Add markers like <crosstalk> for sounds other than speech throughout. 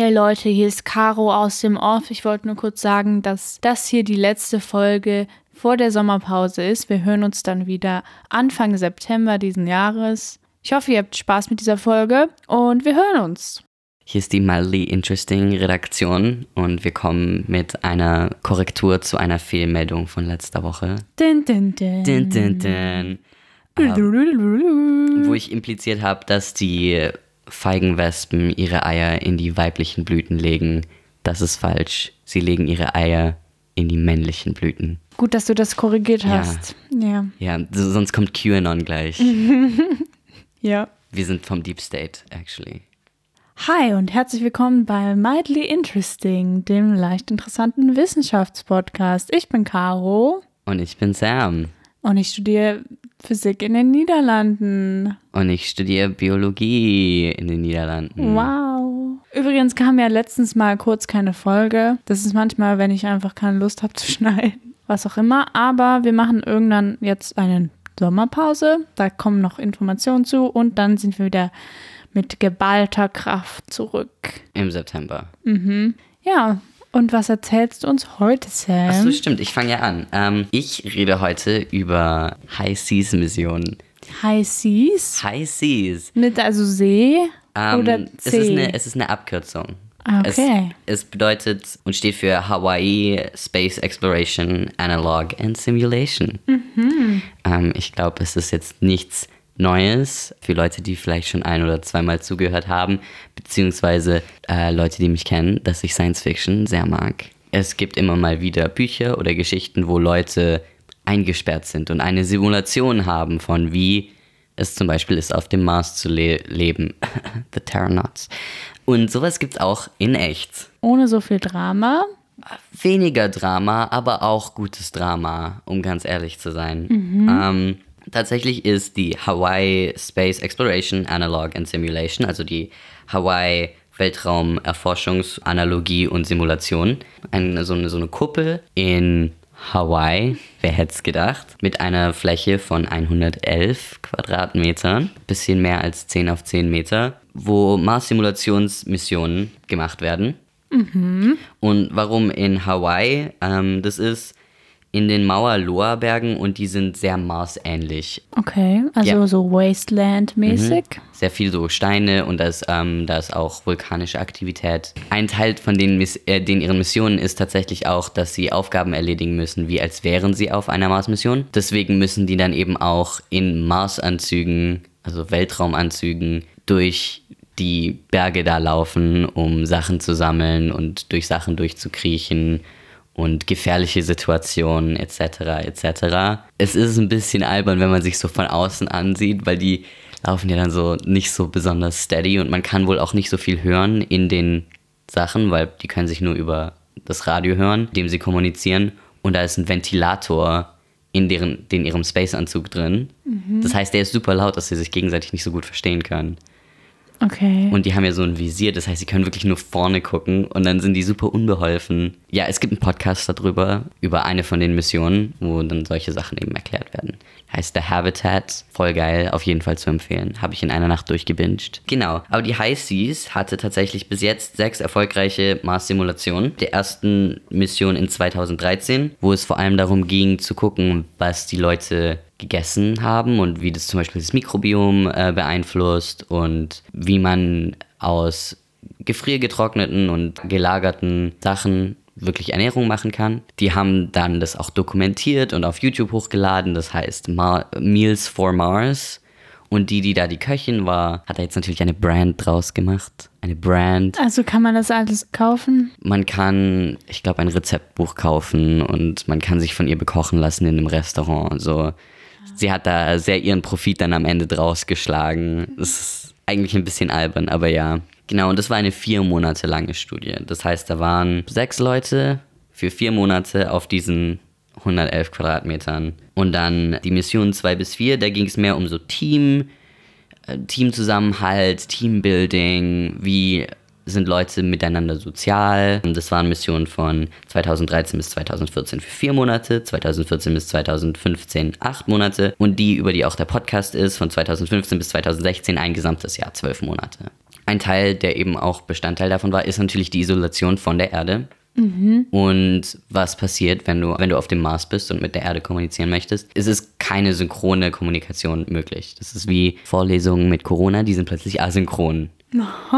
Hey Leute, hier ist Caro aus dem Off. Ich wollte nur kurz sagen, dass das hier die letzte Folge vor der Sommerpause ist. Wir hören uns dann wieder Anfang September diesen Jahres. Ich hoffe, ihr habt Spaß mit dieser Folge und wir hören uns. Hier ist die Mildly Interesting Redaktion und wir kommen mit einer Korrektur zu einer Fehlmeldung von letzter Woche. Din, din, din. Dun, dun, dun. Ähm, wo ich impliziert habe, dass die Feigenwespen ihre Eier in die weiblichen Blüten legen. Das ist falsch. Sie legen ihre Eier in die männlichen Blüten. Gut, dass du das korrigiert Ja. hast. Ja. Ja, so- sonst kommt QAnon gleich. <laughs> Ja. Wir sind vom Deep State, actually. Hi und herzlich willkommen bei Mildly Interesting, dem leicht interessanten Wissenschaftspodcast. Ich bin Caro Und ich bin Sam. und ich studiere Physik in den Niederlanden. Und ich studiere Biologie in den Niederlanden. Wow. Übrigens kam ja letztens mal kurz keine Folge. Das ist manchmal, wenn ich einfach keine Lust habe zu <laughs> schneiden. Was auch immer. Aber wir machen irgendwann jetzt eine Sommerpause. Da kommen noch Informationen zu und dann sind wir wieder mit geballter Kraft zurück. Im September. Ja, und was erzählst du uns heute, Sam? Achso, stimmt, ich fange ja an. Ähm, ich rede heute über High Seas Missionen. High Seas? High Seas. Mit also See Ähm, oder es, ist See? eine, es ist eine Abkürzung. Ah, okay. Es, es bedeutet und steht für Hawaii Space Exploration, Analog and Simulation. Mhm. Ähm, ich glaube, es ist jetzt nichts Neues für Leute, die vielleicht schon ein oder zweimal zugehört haben, beziehungsweise äh, Leute, die mich kennen, dass ich Science Fiction sehr mag. Es gibt immer mal wieder Bücher oder Geschichten, wo Leute eingesperrt sind und eine Simulation haben von wie es zum Beispiel ist, auf dem Mars zu le leben. <laughs> The Terranauts. Und sowas gibt es auch in echt. Ohne so viel Drama. Weniger Drama, aber auch gutes Drama, um ganz ehrlich zu sein. Ähm, tatsächlich ist die Hawaii Space Exploration Analog and Simulation, also die Hawaii Weltraumerforschungsanalogie und Simulation, eine, so, eine, so eine Kuppel in Hawaii, wer hätte es gedacht, mit einer Fläche von 111 Quadratmetern, bisschen mehr als 10 auf 10 Meter, wo Mars-Simulationsmissionen gemacht werden. Und warum in Hawaii? Ähm, das ist in den Mauna-Loa-Bergen und die sind sehr marsähnlich. Okay, also Ja. so Wasteland-mäßig. Sehr viel so Steine und da ist, ähm, da ist auch vulkanische Aktivität. Ein Teil von den, äh, den ihren Missionen ist tatsächlich auch, dass sie Aufgaben erledigen müssen, wie als wären sie auf einer Mars-Mission. Deswegen müssen die dann eben auch in Mars-Anzügen, also Weltraumanzügen, durch die Berge da laufen, um Sachen zu sammeln und durch Sachen durchzukriechen und gefährliche Situationen etc. etc. Es ist ein bisschen albern, wenn man sich so von außen ansieht, weil die laufen ja dann so nicht so besonders steady und man kann wohl auch nicht so viel hören in den Sachen, weil die können sich nur über das Radio hören, mit dem sie kommunizieren und da ist ein Ventilator in deren, in ihrem Space-Anzug drin. Das heißt, der ist super laut, dass sie sich gegenseitig nicht so gut verstehen können. Okay. Und die haben ja so ein Visier, das heißt, sie können wirklich nur vorne gucken und dann sind die super unbeholfen. Ja, es gibt einen Podcast darüber, über eine von den Missionen, wo dann solche Sachen eben erklärt werden. Heißt The Habitat, voll geil, auf jeden Fall zu empfehlen. Habe ich in einer Nacht durchgebinged. Genau, aber die High Seas hatte tatsächlich bis jetzt sechs erfolgreiche Mars-Simulationen. Der ersten Mission in 2013, wo es vor allem darum ging zu gucken, was die Leute gegessen haben und wie das zum Beispiel das Mikrobiom äh, beeinflusst und wie man aus gefriergetrockneten und gelagerten Sachen wirklich Ernährung machen kann. Die haben dann das auch dokumentiert und auf YouTube hochgeladen. Das heißt Mar Meals for Mars. Und die, die da die Köchin war, hat da jetzt natürlich eine Brand draus gemacht. Eine Brand. Also kann man das alles kaufen? Man kann, ich glaube, ein Rezeptbuch kaufen und man kann sich von ihr bekochen lassen in einem Restaurant. So, sie hat da sehr ihren Profit dann am Ende draus geschlagen. Das ist eigentlich ein bisschen albern, aber ja. Genau, und das war eine vier Monate lange Studie. Das heißt, da waren sechs Leute für vier Monate auf diesen 111 Quadratmetern. Und dann die Mission 2 bis 4, da ging es mehr um so Team, äh, Teamzusammenhalt, Teambuilding, wie sind Leute miteinander sozial. Und das waren Missionen von 2013 bis 2014 für vier Monate, 2014 bis 2015 acht Monate und die, über die auch der Podcast ist, von 2015 bis 2016 ein gesamtes Jahr, zwölf Monate. ein Teil, der eben auch Bestandteil davon war, ist natürlich die Isolation von der Erde. Und was passiert, wenn du, wenn du auf dem Mars bist und mit der Erde kommunizieren möchtest? Es ist keine synchrone Kommunikation möglich. Das ist wie Vorlesungen mit Corona, die sind plötzlich asynchron.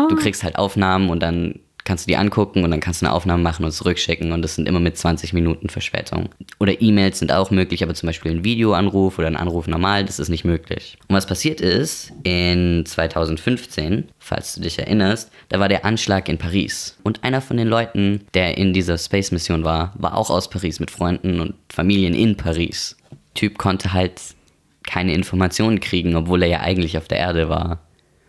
Du kriegst halt Aufnahmen und dann kannst du die angucken und dann kannst du eine Aufnahme machen und zurückschicken und das sind immer mit 20 Minuten Verspätung. Oder E-Mails sind auch möglich, aber zum Beispiel ein Videoanruf oder ein Anruf normal, das ist nicht möglich. Und was passiert ist, in 2015, falls du dich erinnerst, da war der Anschlag in Paris. Und einer von den Leuten, der in dieser Space-Mission war, war auch aus Paris mit Freunden und Familien in Paris. Typ konnte halt keine Informationen kriegen, obwohl er ja eigentlich auf der Erde war.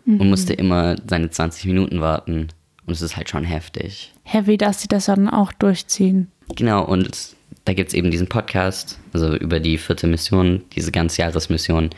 Und musste immer seine 20 Minuten warten. Und es ist halt schon heftig. Heavy, dass sie das dann auch durchziehen. Genau, und da gibt es eben diesen Podcast, also über die vierte Mission, diese Ganzjahresmission,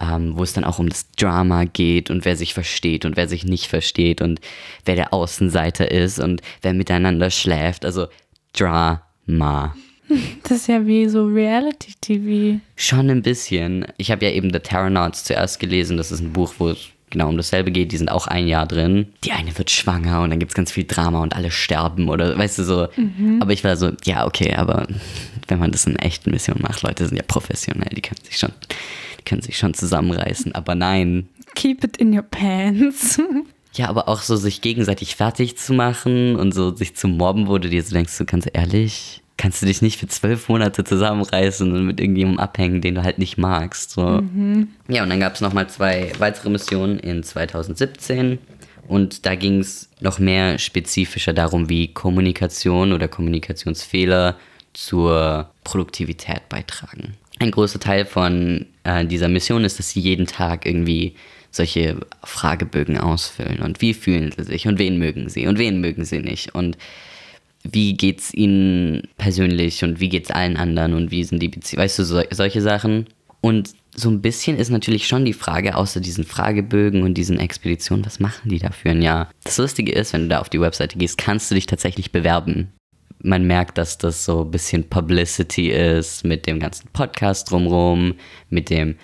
ähm, wo es dann auch um das Drama geht und wer sich versteht und wer sich nicht versteht und wer der Außenseiter ist und wer miteinander schläft. Also Drama. <laughs> Das ist ja wie so Reality-TV. Schon ein bisschen. Ich habe ja eben The Terranauts zuerst gelesen. Das ist ein Buch, wo es genau um dasselbe geht. Die sind auch ein Jahr drin. Die eine wird schwanger und dann gibt es ganz viel Drama und alle sterben oder weißt du so. Aber ich war so, ja, okay, aber wenn man das in echten Missionen macht, Leute sind ja professionell, die können sich schon, die können sich schon zusammenreißen. Aber nein. Keep it in your pants. <laughs> Ja, aber auch so sich gegenseitig fertig zu machen und so sich zu mobben, wo du dir so denkst, so ganz ehrlich, kannst du dich nicht für zwölf Monate zusammenreißen und mit irgendjemandem abhängen, den du halt nicht magst. So. Ja, und dann gab es nochmal zwei weitere Missionen in 2017. Und da ging es noch mehr spezifischer darum, wie Kommunikation oder Kommunikationsfehler zur Produktivität beitragen. Ein großer Teil von äh, dieser Mission ist, dass sie jeden Tag irgendwie solche Fragebögen ausfüllen. Und wie fühlen sie sich und wen mögen sie und wen mögen sie nicht. Und wie geht's ihnen persönlich und wie geht's allen anderen und wie sind die Beziehungen, weißt du, so, solche Sachen. Und so ein bisschen ist natürlich schon die Frage, außer diesen Fragebögen und diesen Expeditionen, was machen die da für ein Jahr? Das Lustige ist, wenn du da auf die Webseite gehst, kannst du dich tatsächlich bewerben. Man merkt, dass das so ein bisschen Publicity ist mit dem ganzen Podcast drumrum, mit dem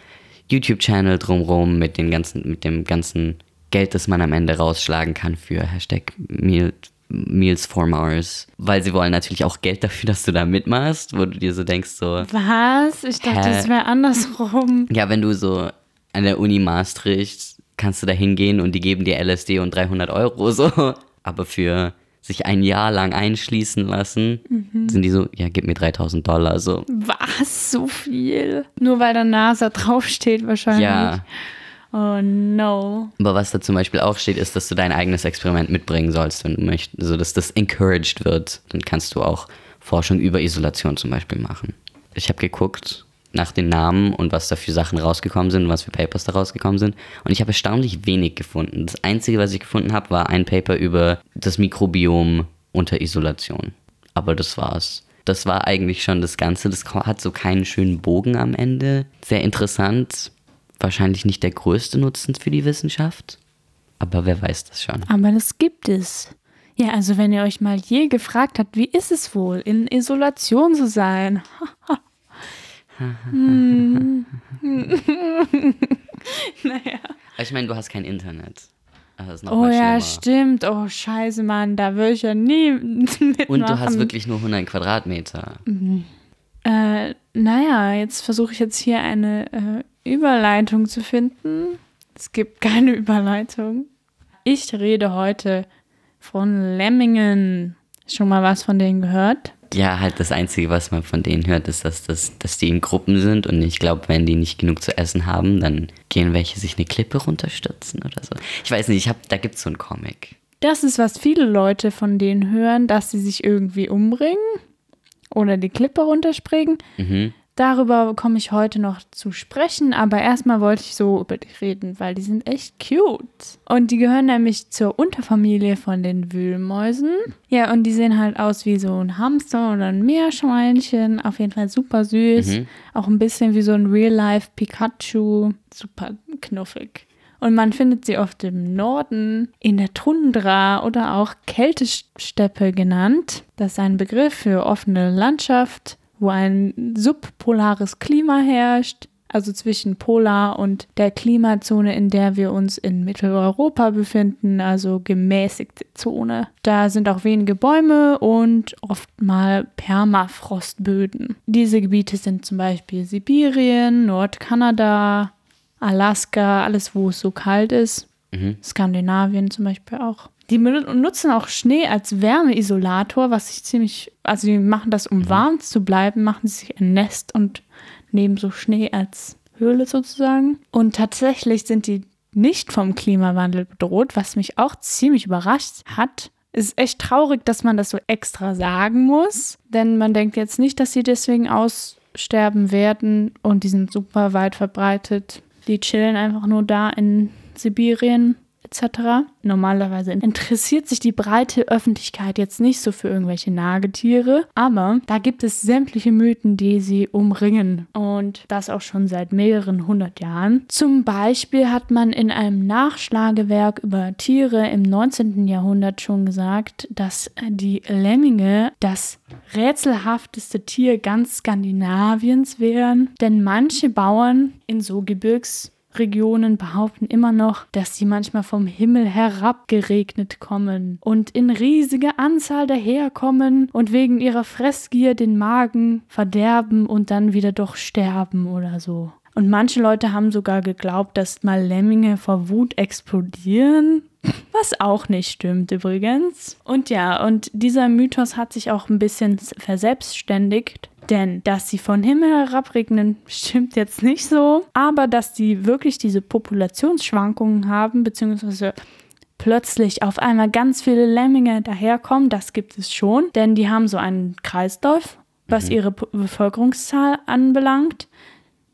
YouTube-Channel drumrum, mit, den ganzen, mit dem ganzen Geld, das man am Ende rausschlagen kann für Hashtag Meal, Meals for Mars. Weil sie wollen natürlich auch Geld dafür, dass du da mitmachst, wo du dir so denkst, so, Was? Ich dachte, es wäre andersrum. ja, wenn du so an der Uni Maastricht kannst du da hingehen und die geben dir LSD und 300 Euro so. Aber für sich ein Jahr lang einschließen lassen, sind die so, ja, gib mir 3000 Dollar so. Was? So viel? Nur weil da NASA draufsteht wahrscheinlich. Ja, Oh no. aber was da zum Beispiel auch steht, ist, dass du dein eigenes Experiment mitbringen sollst, wenn du möchtest. Also, dass das encouraged wird. Dann kannst du auch Forschung über Isolation zum Beispiel machen. Ich habe geguckt nach den Namen und was da für Sachen rausgekommen sind und was für Papers da rausgekommen sind. Und ich habe erstaunlich wenig gefunden. Das Einzige, was ich gefunden habe, war ein Paper über das Mikrobiom unter Isolation. Aber das war's. Das war eigentlich schon das Ganze. Das hat so keinen schönen Bogen am Ende. Sehr interessant. Wahrscheinlich nicht der größte Nutzen für die Wissenschaft. Aber wer weiß das schon. Aber das gibt es. Ja, also wenn ihr euch mal je gefragt habt, wie ist es wohl, in Isolation zu sein? <laughs> Hm. <laughs> naja. Ich meine, du hast kein Internet. Noch Oh ja, stimmt. Oh, scheiße, Mann, da will ich ja nie <laughs> mitmachen. Und du hast wirklich nur 100 Quadratmeter. Äh, naja, jetzt versuche ich jetzt hier eine äh, Überleitung zu finden. Es gibt keine Überleitung. Ich rede heute von Lemmingen. Schon mal was von denen gehört? Ja, halt das Einzige, was man von denen hört, ist, dass, das, dass die in Gruppen sind. Und ich glaube, wenn die nicht genug zu essen haben, dann gehen welche sich eine Klippe runterstürzen oder so. Ich weiß nicht, ich hab, da gibt es so einen Comic. Das ist, was viele Leute von denen hören, dass sie sich irgendwie umbringen oder die Klippe runterspringen. Mhm. Darüber komme ich heute noch zu sprechen, aber erstmal wollte ich so über die reden, weil die sind echt cute. Und die gehören nämlich zur Unterfamilie von den Wühlmäusen. Ja, und die sehen halt aus wie so ein Hamster oder ein Meerschweinchen. Auf jeden Fall super süß. Auch ein bisschen wie so ein Real-Life Pikachu. Super knuffig. Und man findet sie oft im Norden, in der Tundra oder auch Kältesteppe genannt. Das ist ein Begriff für offene Landschaft, wo ein subpolares Klima herrscht. also zwischen Polar und der Klimazone, in der wir uns in Mitteleuropa befinden, also gemäßigte Zone. Da sind auch wenige Bäume und oft mal Permafrostböden. Diese Gebiete sind zum Beispiel Sibirien, Nordkanada, Alaska, alles wo es so kalt ist. Mhm. Skandinavien zum Beispiel auch. Die nutzen auch Schnee als Wärmeisolator, was ich ziemlich, also die machen das, um warm zu bleiben, machen sie sich ein Nest und nehmen so Schnee als Höhle sozusagen. Und tatsächlich sind die nicht vom Klimawandel bedroht, was mich auch ziemlich überrascht hat. Es ist echt traurig, dass man das so extra sagen muss, denn man denkt jetzt nicht, dass sie deswegen aussterben werden und die sind super weit verbreitet. Die chillen einfach nur da in Sibirien etc. Normalerweise interessiert sich die breite Öffentlichkeit jetzt nicht so für irgendwelche Nagetiere, aber da gibt es sämtliche Mythen, die sie umringen und das auch schon seit mehreren hundert Jahren. Zum Beispiel hat man in einem Nachschlagewerk über Tiere im 19. Jahrhundert schon gesagt, dass die Lemminge das rätselhafteste Tier ganz Skandinaviens wären, denn manche Bauern in so Gebirgs Regionen behaupten immer noch, dass sie manchmal vom Himmel herabgeregnet kommen und in riesiger Anzahl daherkommen und wegen ihrer Fressgier den Magen verderben und dann wieder doch sterben oder so. Und manche Leute haben sogar geglaubt, dass mal Lemminge vor Wut explodieren. Was auch nicht stimmt übrigens. Und ja, und dieser Mythos hat sich auch ein bisschen verselbstständigt. Denn dass sie von Himmel herabregnen, <laughs> stimmt jetzt nicht so. Aber dass die wirklich diese Populationsschwankungen haben, beziehungsweise plötzlich auf einmal ganz viele Lemminge daherkommen, das gibt es schon. Denn die haben so einen Kreislauf, was mhm. ihre Bevölkerungszahl anbelangt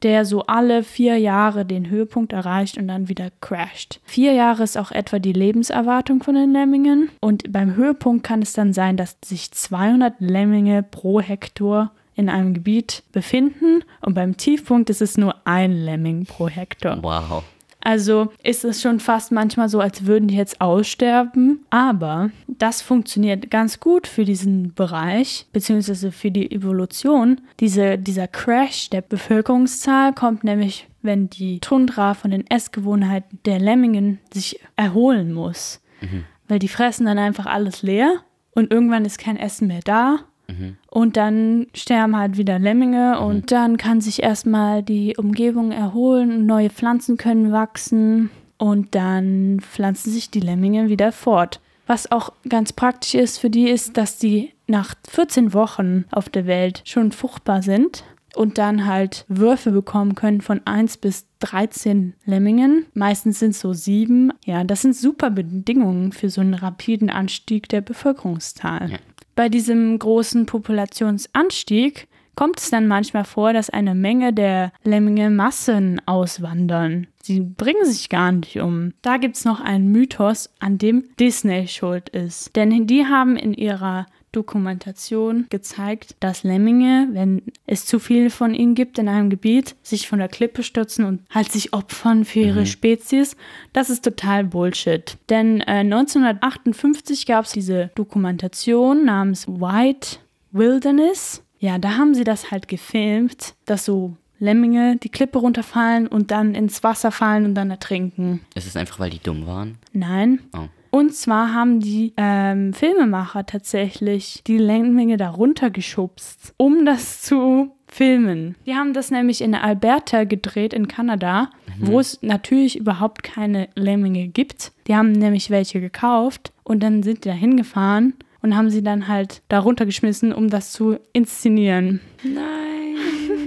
der so alle vier Jahre den Höhepunkt erreicht und dann wieder crasht. Vier Jahre ist auch etwa die Lebenserwartung von den Lemmingen und beim Höhepunkt kann es dann sein, dass sich 200 Lemminge pro Hektar in einem Gebiet befinden und beim Tiefpunkt ist es nur ein Lemming pro Hektar. Wow. Also ist es schon fast manchmal so, als würden die jetzt aussterben. Aber das funktioniert ganz gut für diesen Bereich, beziehungsweise für die Evolution. Diese, dieser Crash der Bevölkerungszahl kommt nämlich, wenn die Tundra von den Essgewohnheiten der Lemmingen sich erholen muss. Mhm. Weil die fressen dann einfach alles leer und irgendwann ist kein Essen mehr da Mhm. Und dann sterben halt wieder Lemminge mhm. und dann kann sich erstmal die Umgebung erholen, neue Pflanzen können wachsen und dann pflanzen sich die Lemminge wieder fort. Was auch ganz praktisch ist für die ist, dass die nach 14 Wochen auf der Welt schon fruchtbar sind und dann halt Würfe bekommen können von 1 bis 13 Lemmingen. Meistens sind es so sieben. Ja, das sind super Bedingungen für so einen rapiden Anstieg der Bevölkerungszahl. Ja. Bei diesem großen Populationsanstieg kommt es dann manchmal vor, dass eine Menge der Lemminge Massen auswandern. Sie bringen sich gar nicht um. Da gibt es noch einen Mythos, an dem Disney schuld ist. Denn die haben in ihrer Dokumentation gezeigt, dass Lemminge, wenn es zu viele von ihnen gibt in einem Gebiet, sich von der Klippe stürzen und halt sich opfern für ihre mhm. Spezies. Das ist total Bullshit. Denn äh, 1958 gab es diese Dokumentation namens White Wilderness. Ja, da haben sie das halt gefilmt, dass so Lemminge die Klippe runterfallen und dann ins Wasser fallen und dann ertrinken. Ist es einfach, weil die dumm waren? Nein. Oh. Und zwar haben die ähm, Filmemacher tatsächlich die Lemminge darunter geschubst, um das zu filmen. Die haben das nämlich in Alberta gedreht in Kanada, mhm. wo es natürlich überhaupt keine Lemminge gibt. Die haben nämlich welche gekauft und dann sind die da hingefahren und haben sie dann halt darunter geschmissen, um das zu inszenieren. Nein,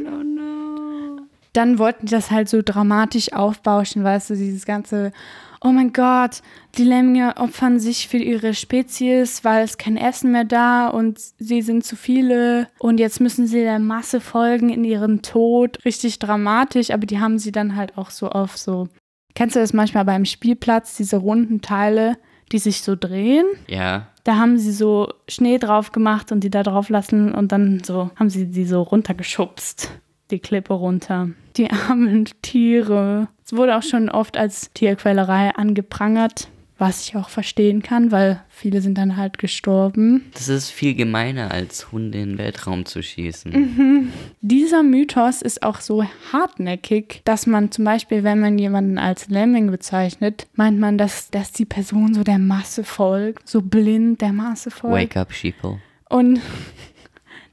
oh no. Dann wollten die das halt so dramatisch aufbauschen, weißt du, dieses ganze oh mein Gott, die Lemminge opfern sich für ihre Spezies, weil es kein Essen mehr da und sie sind zu viele und jetzt müssen sie der Masse folgen in ihren Tod. Richtig dramatisch, aber die haben sie dann halt auch so auf so. Kennst du das manchmal beim Spielplatz, diese runden Teile, die sich so drehen? Ja. Da haben sie so Schnee drauf gemacht und die da drauf lassen und dann so haben sie die so runtergeschubst die Klippe runter. Die <laughs> armen Tiere. Es wurde auch schon oft als Tierquälerei angeprangert. Was ich auch verstehen kann, weil viele sind dann halt gestorben. Das ist viel gemeiner, als Hunde in den Weltraum zu schießen. Dieser Mythos ist auch so hartnäckig, dass man zum Beispiel, wenn man jemanden als Lemming bezeichnet, meint man, dass, dass die Person so der Masse folgt, so blind der Masse folgt. Wake up, Sheeple. Und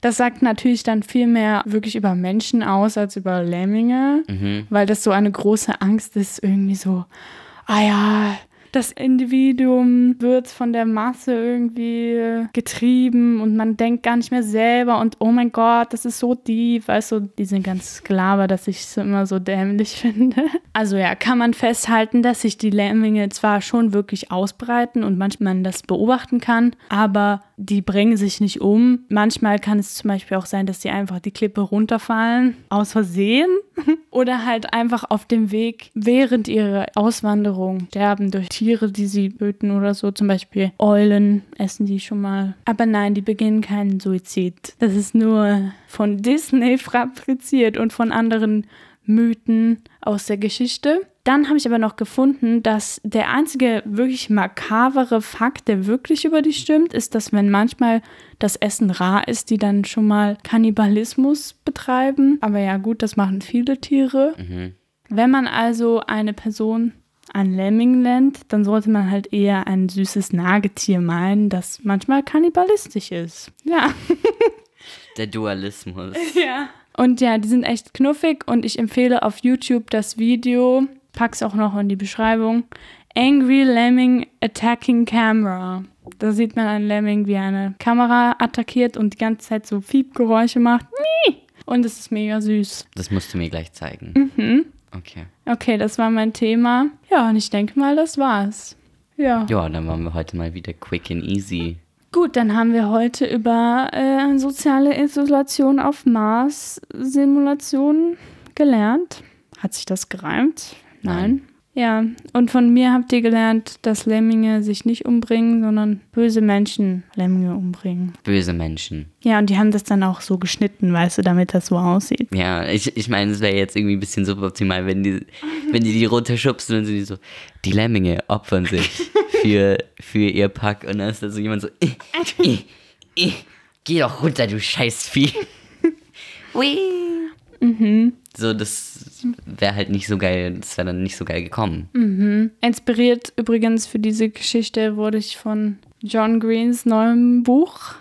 das sagt natürlich dann viel mehr wirklich über Menschen aus als über Lemminge, weil das so eine große Angst ist, irgendwie so, ah ja, das Individuum wird von der Masse irgendwie getrieben und man denkt gar nicht mehr selber und oh mein Gott, das ist so deep, weißt du, diese ganze Sklave, dass ich es immer so dämlich <laughs> finde. Also ja, kann man festhalten, dass sich die Lemminge zwar schon wirklich ausbreiten und manchmal man das beobachten kann, aber die bringen sich nicht um. Manchmal kann es zum Beispiel auch sein, dass sie einfach die Klippe runterfallen, aus Versehen. <laughs> Oder halt einfach auf dem Weg während ihrer Auswanderung sterben durch Tiere, die sie töten oder so. Zum Beispiel Eulen essen die schon mal. Aber nein, die beginnen keinen Suizid. Das ist nur von Disney <laughs> fabriziert und von anderen Mythen aus der Geschichte. Dann habe ich aber noch gefunden, dass der einzige wirklich makabere Fakt, der wirklich über die stimmt, ist, dass wenn manchmal das Essen rar ist, die dann schon mal Kannibalismus betreiben. Aber ja gut, das machen viele Tiere. Wenn man also eine Person ein Lemming nennt, dann sollte man halt eher ein süßes Nagetier meinen, das manchmal kannibalistisch ist. Ja. <laughs> Der Dualismus. Ja. Und ja, die sind echt knuffig und ich empfehle auf YouTube das Video, pack's auch noch in die Beschreibung. Angry Lemming Attacking Camera. Da sieht man ein Lemming, wie eine Kamera attackiert und die ganze Zeit so Fiebgeräusche macht. Und es ist mega süß. Das musst du mir gleich zeigen. Mhm. Okay. Okay, das war mein Thema. Ja, und ich denke mal, das war's. Ja. Ja, dann waren wir heute mal wieder quick and easy. Gut, dann haben wir heute über äh, soziale Isolation auf Mars Simulationen gelernt. Hat sich das gereimt? Nein. Ja, und von mir habt ihr gelernt, dass Lemminge sich nicht umbringen, sondern böse Menschen Lemminge umbringen. Böse Menschen. Ja, und die haben das dann auch so geschnitten, weißt du, damit das so aussieht. Ja, ich, ich meine, es wäre jetzt irgendwie ein bisschen suboptimal, wenn die, wenn die die runterschubsen und sind die so, die Lemminge opfern sich <laughs> für, für ihr Pack und dann ist da so jemand so, eh, eh, eh, geh doch runter, du Scheißvieh. <laughs> Ui. So, das wäre halt nicht so geil, das wäre dann nicht so geil gekommen. Inspiriert übrigens für diese Geschichte wurde ich von John Greens neuem Buch.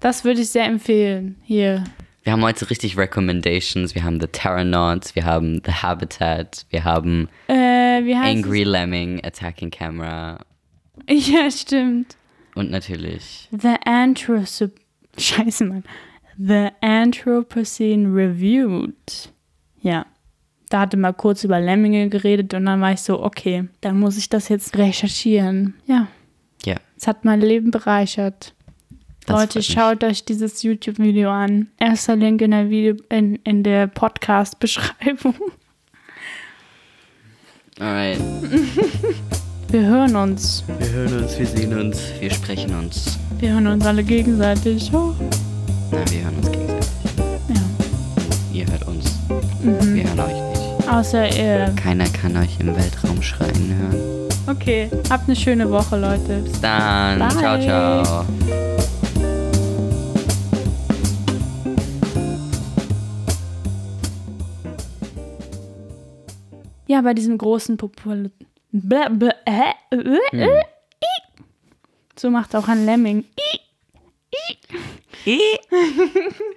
Das würde ich sehr empfehlen. Hier. Wir haben heute richtig Recommendations. Wir haben The Terranauts, wir haben The Habitat, wir haben Äh, Angry Lemming, Attacking Camera es? <laughs> Ja, stimmt. und natürlich The Anthrop... <laughs> Scheiße, Mann. The Anthropocene Reviewed. Ja. Da hatte mal kurz über Lemminge geredet und dann war ich so, okay, dann muss ich das jetzt recherchieren. Ja, Ja, es hat mein Leben bereichert. Das Leute, schaut euch dieses YouTube-Video an. Erster Link in der, Video in, in der Podcast-Beschreibung. alright. <laughs> Wir hören uns. Wir hören uns, wir sehen uns, wir sprechen uns. Wir hören uns alle gegenseitig. Oh. Na, wir hören uns gegenseitig. Ja. Ihr hört uns. Wir hören euch nicht. Außer ihr. Keiner kann euch im Weltraum schreien hören. Okay, habt eine schöne Woche, Leute. Bis dann. Bye. Ciao, ciao. Ja, bei diesem großen Popul... Bläh, bläh, äh, äh, äh, Hm. i. So macht auch ein Lemming. I. Et <laughs>